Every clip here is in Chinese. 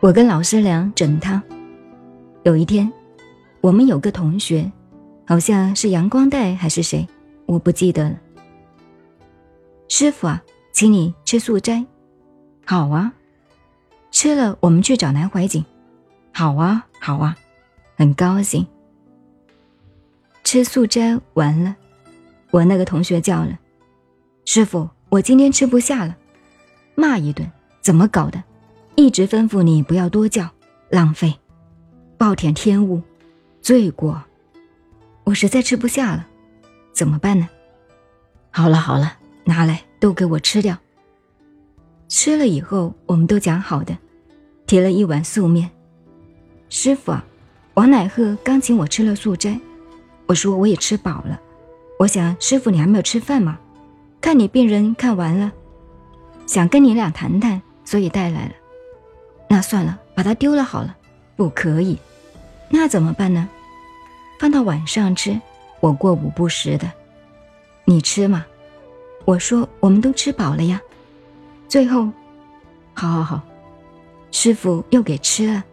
我跟老师俩整他。有一天，我们有个同学，好像是阳光带还是谁，我不记得了。师傅啊，请你吃素斋。好啊，吃了我们去找南怀瑾。好啊，好啊，很高兴。吃素斋完了，我那个同学叫了，师傅，我今天吃不下了，骂一顿，怎么搞的？一直吩咐你不要多叫，浪费，暴殄天物，罪过，我实在吃不下了，怎么办呢？好了好了，拿来都给我吃掉。吃了以后，我们都讲好的，提了一碗素面。师傅啊，王乃鹤刚请我吃了素斋，我说我也吃饱了。我想师傅你还没有吃饭吗？看你病人看完了，想跟你俩谈谈，所以带来了。那算了，把它丢了好了。不可以，那怎么办呢？放到晚上吃，我过午不食的。你吃嘛？我说我们都吃饱了呀。最后，好好好，师傅又给吃了。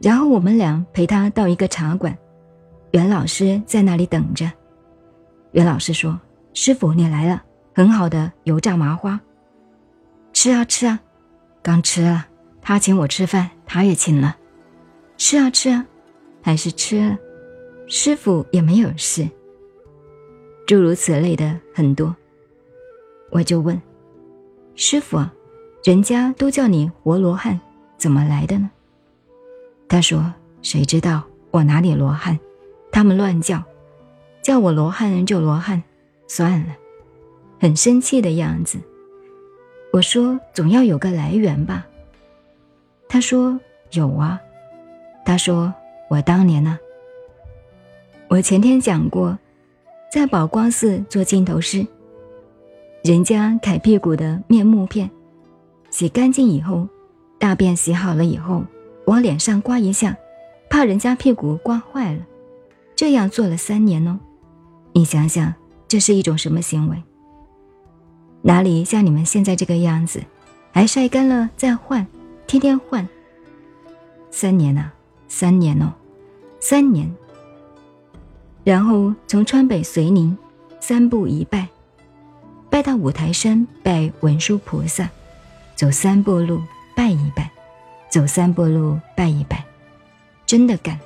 然后我们俩陪他到一个茶馆，袁老师在那里等着。袁老师说：“师傅你来了，很好的油炸麻花，吃啊吃啊，刚吃了。他请我吃饭，他也请了，吃啊吃啊，还是吃了。师傅也没有事。诸如此类的很多，我就问。”师傅，人家都叫你活罗汉，怎么来的呢？他说：“谁知道我哪里罗汉？他们乱叫，叫我罗汉就罗汉，算了。”很生气的样子。我说：“总要有个来源吧？”他说：“有啊。”他说：“我当年呢，我前天讲过，在宝光寺做镜头师。”人家揩屁股的面目片，洗干净以后，大便洗好了以后，往脸上刮一下，怕人家屁股刮坏了。这样做了三年哦，你想想，这是一种什么行为？哪里像你们现在这个样子，还晒干了再换，天天换。三年呐，三年哦，三年。然后从川北遂宁，三步一拜。拜到五台山拜文殊菩萨，走三步路拜一拜，走三步路拜一拜，真的干。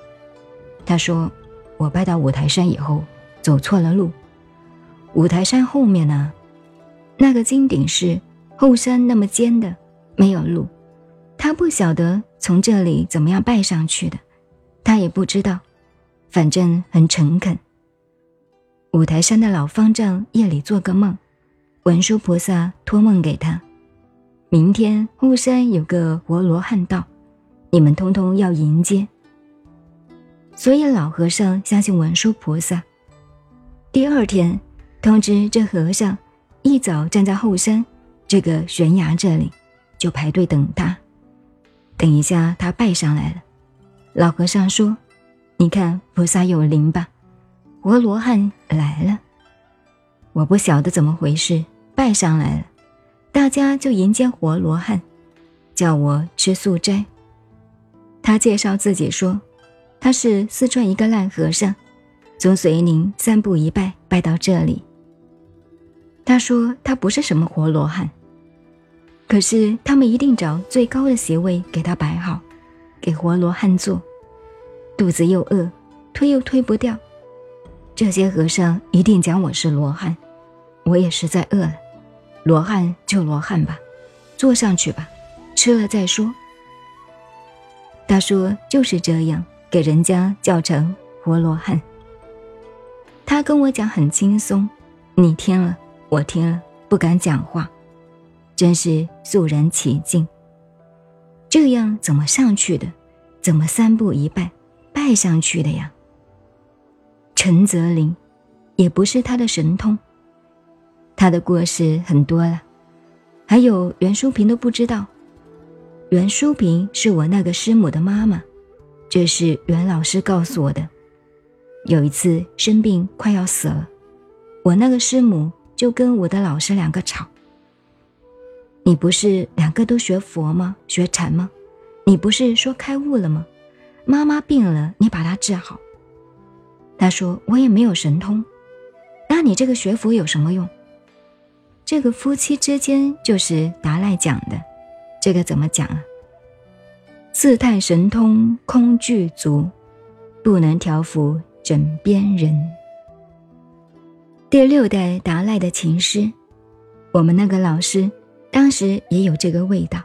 他说：“我拜到五台山以后，走错了路。五台山后面呢，那个金顶是后山那么尖的，没有路。他不晓得从这里怎么样拜上去的，他也不知道，反正很诚恳。五台山的老方丈夜里做个梦。”文殊菩萨托梦给他，明天后山有个活罗汉道，你们通通要迎接。所以老和尚相信文殊菩萨。第二天，通知这和尚一早站在后山这个悬崖这里，就排队等他。等一下他拜上来了，老和尚说：“你看菩萨有灵吧？活罗汉来了。”我不晓得怎么回事。拜上来了，大家就迎接活罗汉，叫我吃素斋。他介绍自己说，他是四川一个烂和尚，从遂宁三步一拜拜到这里。他说他不是什么活罗汉，可是他们一定找最高的席位给他摆好，给活罗汉坐。肚子又饿，推又推不掉，这些和尚一定讲我是罗汉，我也实在饿了。罗汉就罗汉吧，坐上去吧，吃了再说。他说就是这样，给人家叫成活罗汉。他跟我讲很轻松，你听了，我听了不敢讲话，真是肃然起敬。这样怎么上去的？怎么三步一拜拜上去的呀？陈泽林，也不是他的神通。他的过失很多了，还有袁淑萍都不知道。袁淑萍是我那个师母的妈妈，这是袁老师告诉我的。有一次生病快要死了，我那个师母就跟我的老师两个吵。你不是两个都学佛吗？学禅吗？你不是说开悟了吗？妈妈病了，你把她治好。”他说：“我也没有神通，那你这个学佛有什么用？”这个夫妻之间就是达赖讲的，这个怎么讲啊？自叹神通空具足，不能调伏枕边人。第六代达赖的情诗，我们那个老师当时也有这个味道。